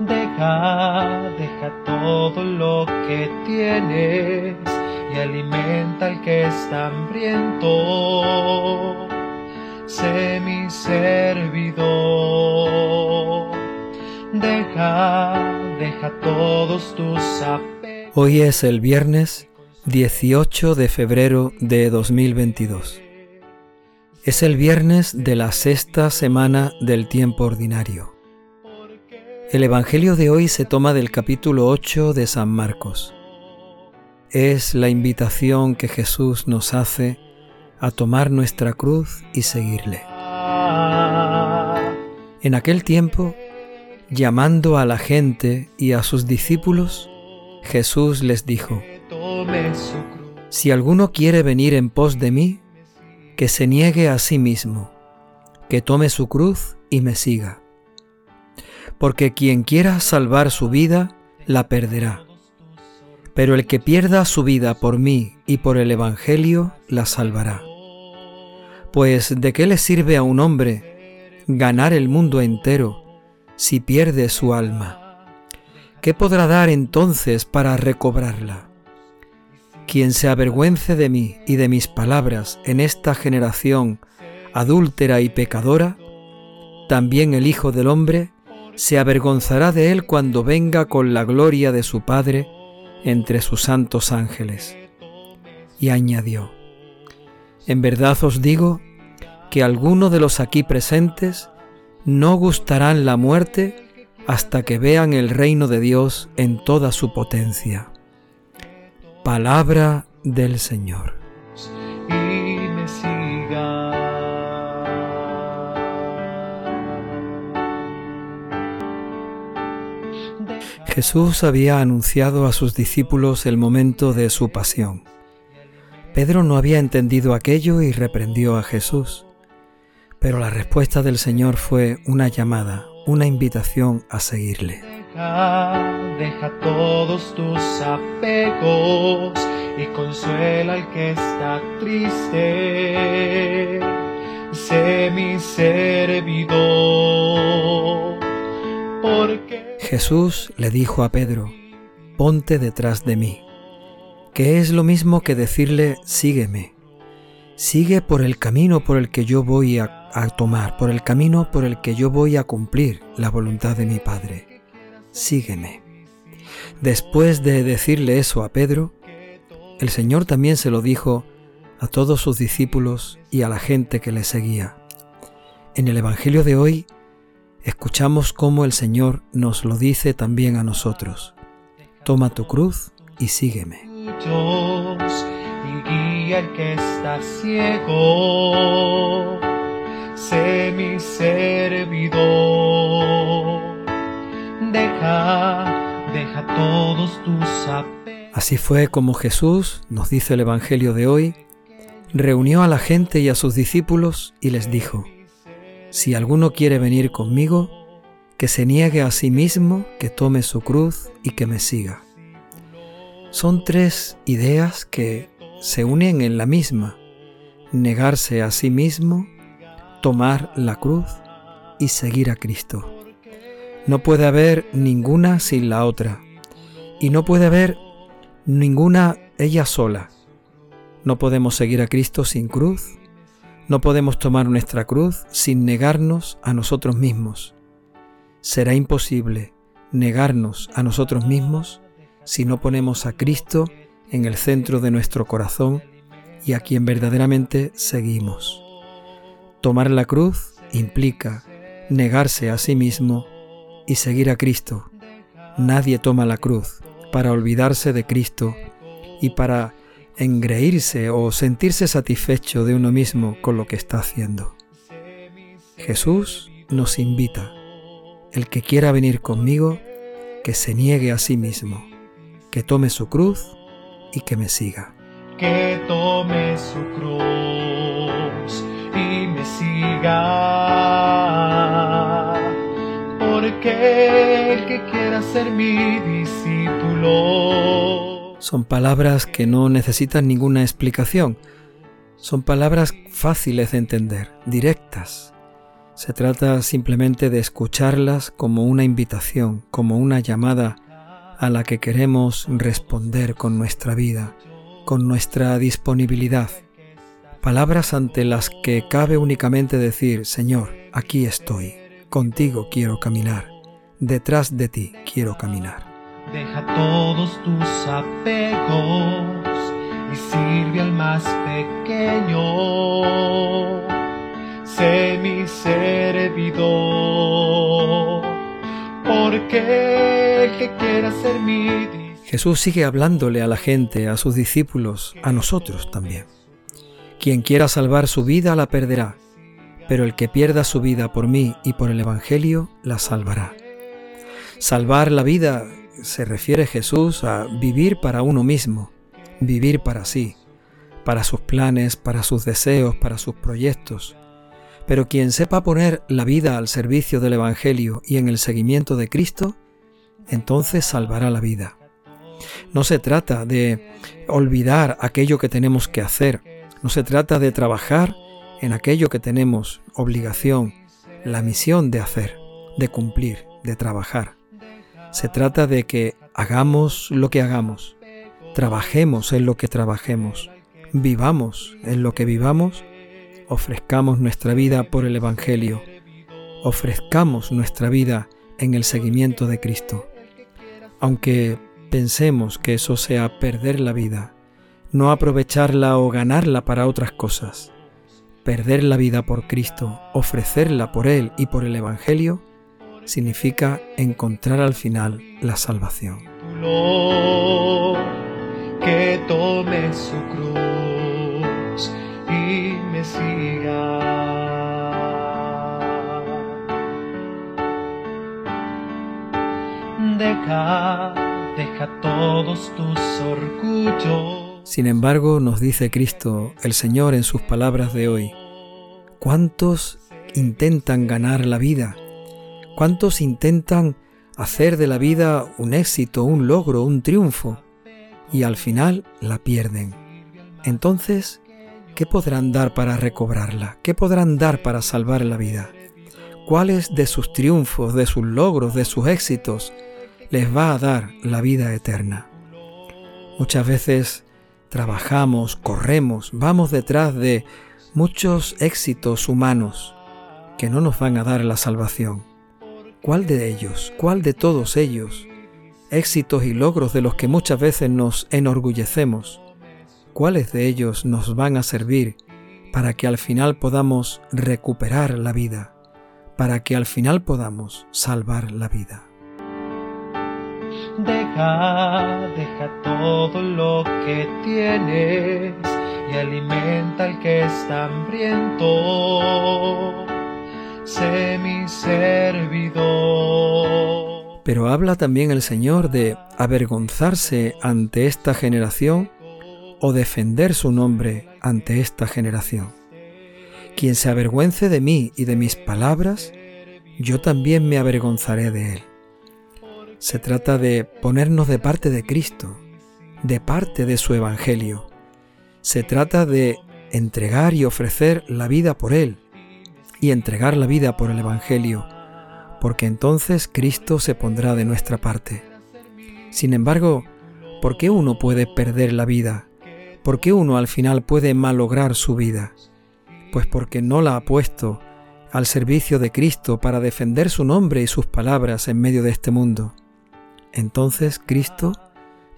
Deja, deja todo lo que tienes y alimenta al que está hambriento. Sé mi servidor. Deja, deja todos tus apegos. Hoy es el viernes 18 de febrero de 2022. Es el viernes de la sexta semana del tiempo ordinario. El Evangelio de hoy se toma del capítulo 8 de San Marcos. Es la invitación que Jesús nos hace a tomar nuestra cruz y seguirle. En aquel tiempo, llamando a la gente y a sus discípulos, Jesús les dijo, Si alguno quiere venir en pos de mí, que se niegue a sí mismo, que tome su cruz y me siga porque quien quiera salvar su vida, la perderá. Pero el que pierda su vida por mí y por el Evangelio, la salvará. Pues ¿de qué le sirve a un hombre ganar el mundo entero si pierde su alma? ¿Qué podrá dar entonces para recobrarla? Quien se avergüence de mí y de mis palabras en esta generación adúltera y pecadora, también el Hijo del Hombre se avergonzará de él cuando venga con la gloria de su Padre entre sus santos ángeles. Y añadió, En verdad os digo que alguno de los aquí presentes no gustarán la muerte hasta que vean el reino de Dios en toda su potencia. Palabra del Señor. Jesús había anunciado a sus discípulos el momento de su pasión. Pedro no había entendido aquello y reprendió a Jesús, pero la respuesta del Señor fue una llamada, una invitación a seguirle. Deja, todos tus apegos y consuela al que está triste. Sé mi servidor, porque Jesús le dijo a Pedro, ponte detrás de mí, que es lo mismo que decirle, sígueme, sigue por el camino por el que yo voy a, tomar, por el camino por el que yo voy a cumplir la voluntad de mi Padre, sígueme. Después de decirle eso a Pedro, el Señor también se lo dijo a todos sus discípulos y a la gente que le seguía. En el Evangelio de hoy, escuchamos cómo el Señor nos lo dice también a nosotros. Toma tu cruz y sígueme. Y guía el que está ciego, sé mi servidor. Deja, deja todos tus Así fue como Jesús, nos dice el Evangelio de hoy, reunió a la gente y a sus discípulos y les dijo, si alguno quiere venir conmigo, que se niegue a sí mismo, que tome su cruz y que me siga. Son tres ideas que se unen en la misma. Negarse a sí mismo, tomar la cruz y seguir a Cristo. No puede haber ninguna sin la otra. Y no puede haber ninguna ella sola. No podemos seguir a Cristo sin cruz no podemos tomar nuestra cruz sin negarnos a nosotros mismos. Será imposible negarnos a nosotros mismos si no ponemos a Cristo en el centro de nuestro corazón y a quien verdaderamente seguimos. Tomar la cruz implica negarse a sí mismo y seguir a Cristo. Nadie toma la cruz para olvidarse de Cristo y para engreírse o sentirse satisfecho de uno mismo con lo que está haciendo. Jesús nos invita, el que quiera venir conmigo, que se niegue a sí mismo, que tome su cruz y que me siga. Que tome su cruz y me siga, porque el que quiera ser mi discípulo, son palabras que no necesitan ninguna explicación. Son palabras fáciles de entender, directas. Se trata simplemente de escucharlas como una invitación, como una llamada a la que queremos responder con nuestra vida, con nuestra disponibilidad. Palabras ante las que cabe únicamente decir, Señor, aquí estoy, contigo quiero caminar, detrás de ti quiero caminar. Deja todos tus apegos y sirve al más pequeño. Sé mi servidor, porque el que quiera ser mi Jesús sigue hablándole a la gente, a sus discípulos, a nosotros también. Quien quiera salvar su vida la perderá, pero el que pierda su vida por mí y por el Evangelio la salvará. Salvar la vida se refiere Jesús a vivir para uno mismo, vivir para sí, para sus planes, para sus deseos, para sus proyectos. Pero quien sepa poner la vida al servicio del Evangelio y en el seguimiento de Cristo, entonces salvará la vida. No se trata de olvidar aquello que tenemos que hacer, no se trata de trabajar en aquello que tenemos obligación, la misión de hacer, de cumplir, de trabajar. Se trata de que hagamos lo que hagamos, trabajemos en lo que trabajemos, vivamos en lo que vivamos, ofrezcamos nuestra vida por el Evangelio, ofrezcamos nuestra vida en el seguimiento de Cristo. Aunque pensemos que eso sea perder la vida, no aprovecharla o ganarla para otras cosas. Perder la vida por Cristo, ofrecerla por Él y por el Evangelio, significa encontrar al final la salvación. Que tome su cruz y me siga. Deja deja todos tus orgullos. Sin embargo, nos dice Cristo, el Señor, en sus palabras de hoy, ¿cuántos intentan ganar la vida? ¿Cuántos intentan hacer de la vida un éxito, un logro, un triunfo? Y al final la pierden. Entonces, ¿qué podrán dar para recobrarla? ¿Qué podrán dar para salvar la vida? ¿Cuáles de sus triunfos, de sus logros, de sus éxitos les va a dar la vida eterna. Muchas veces trabajamos, corremos, vamos detrás de muchos éxitos humanos que no nos van a dar la salvación. ¿Cuál de ellos, cuál de todos ellos, éxitos y logros de los que muchas veces nos enorgullecemos, cuáles de ellos nos van a servir para que al final podamos recuperar la vida, para que al final podamos salvar la vida? Deja, deja todo lo que tienes y alimenta al que está hambriento. Sé mi servidor. Pero habla también el Señor de avergonzarse ante esta generación o defender su nombre ante esta generación. Quien se avergüence de mí y de mis palabras, yo también me avergonzaré de él. Se trata de ponernos de parte de Cristo, de parte de su Evangelio. Se trata de entregar y ofrecer la vida por Él y entregar la vida por el Evangelio, porque entonces Cristo se pondrá de nuestra parte. Sin embargo, ¿por qué uno puede perder la vida? ¿Por qué uno al final puede malograr su vida? Pues porque no la ha puesto al servicio de Cristo para defender su nombre y sus palabras en medio de este mundo entonces Cristo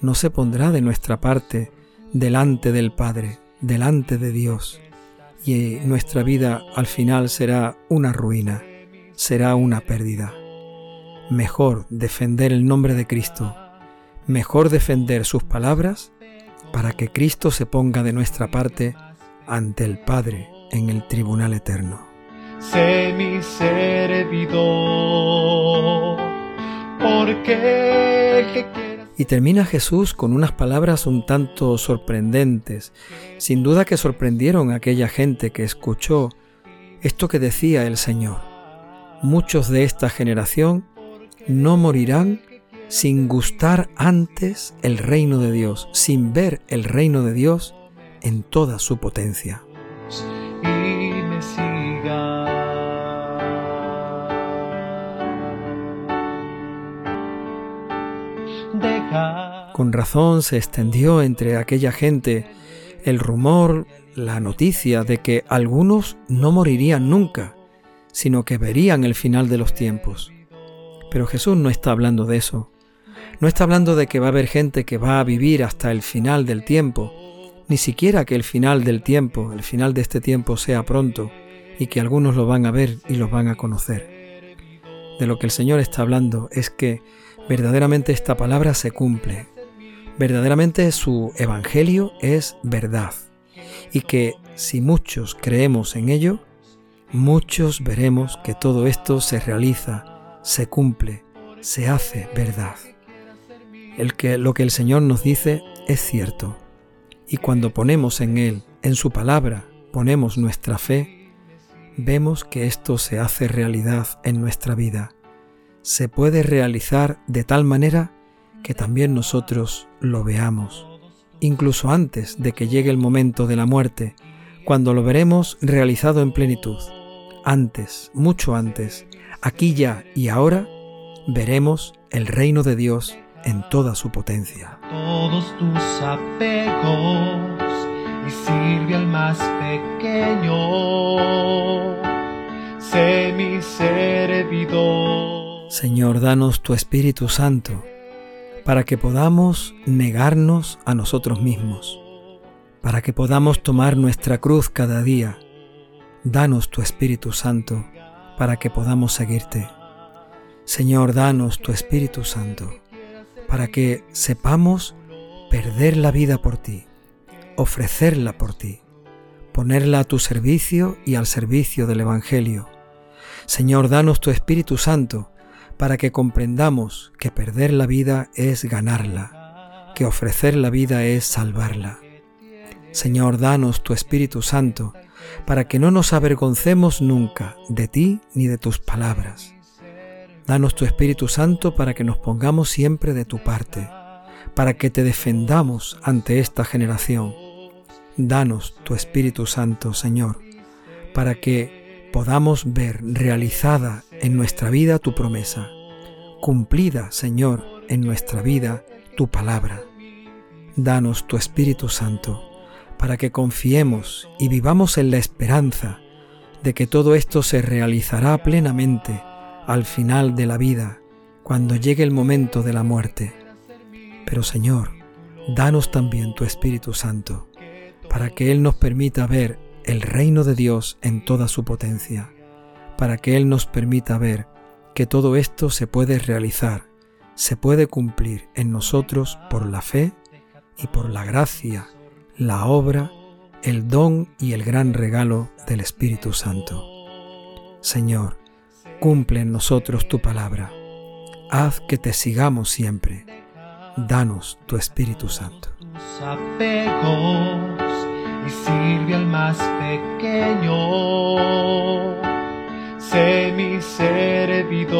no se pondrá de nuestra parte delante del Padre, delante de Dios, y nuestra vida al final será una ruina, será una pérdida. Mejor defender el nombre de Cristo, mejor defender sus palabras para que Cristo se ponga de nuestra parte ante el Padre en el tribunal eterno. Sé mi servidor y termina Jesús con unas palabras un tanto sorprendentes, sin duda que sorprendieron a aquella gente que escuchó esto que decía el Señor. Muchos de esta generación no morirán sin gustar antes el reino de Dios, sin ver el reino de Dios en toda su potencia. Con razón se extendió entre aquella gente el rumor, la noticia de que algunos no morirían nunca, sino que verían el final de los tiempos. Pero Jesús no está hablando de eso. No está hablando de que va a haber gente que va a vivir hasta el final del tiempo, ni siquiera que el final del tiempo, el final de este tiempo sea pronto y que algunos lo van a ver y lo van a conocer. De lo que el Señor está hablando es que verdaderamente esta palabra se cumple, verdaderamente su evangelio es verdad y que si muchos creemos en ello, muchos veremos que todo esto se realiza, se cumple, se hace verdad. El que lo que el Señor nos dice es cierto. Y cuando ponemos en Él, en su palabra, ponemos nuestra fe, vemos que esto se hace realidad en nuestra vida. Se puede realizar de tal manera que también nosotros lo veamos, incluso antes de que llegue el momento de la muerte, cuando lo veremos realizado en plenitud. Antes, mucho antes, aquí ya y ahora, veremos el reino de Dios en toda su potencia. Todos tus apegos y sirve al más pequeño. Sé mi servidor. Señor, danos tu Espíritu Santo para que podamos negarnos a nosotros mismos, para que podamos tomar nuestra cruz cada día. Danos tu Espíritu Santo para que podamos seguirte. Señor, danos tu Espíritu Santo para que sepamos perder la vida por ti, ofrecerla por ti, ponerla a tu servicio y al servicio del Evangelio. Señor, danos tu Espíritu Santo para que comprendamos que perder la vida es ganarla, que ofrecer la vida es salvarla. Señor, danos tu Espíritu Santo para que no nos avergoncemos nunca de ti ni de tus palabras Danos tu Espíritu Santo para que nos pongamos siempre de tu parte, para que te defendamos ante esta generación. Danos tu Espíritu Santo, Señor, para que podamos ver realizada en nuestra vida tu promesa, cumplida, Señor, en nuestra vida tu palabra. Danos tu Espíritu Santo, para que confiemos y vivamos en la esperanza de que todo esto se realizará plenamente al final de la vida, cuando llegue el momento de la muerte. Pero Señor, danos también tu Espíritu Santo, para que Él nos permita ver el reino de Dios en toda su potencia, para que Él nos permita ver que todo esto se puede realizar, se puede cumplir en nosotros por la fe y por la gracia, la obra, el don y el gran regalo del Espíritu Santo. Señor, Cumple en nosotros tu palabra. Haz que te sigamos siempre. Danos tu Espíritu Santo. Y sirve al más pequeño. Sé mi servidor.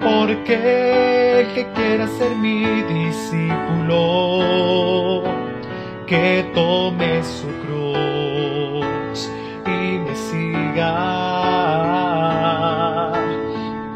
Porque el que quiera ser mi discípulo, que tome su cruz y me siga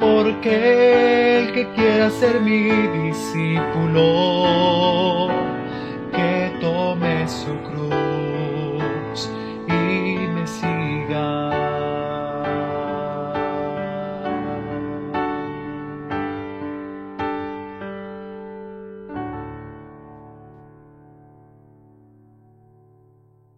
porque el que quiera ser mi discípulo, que tome su cruz.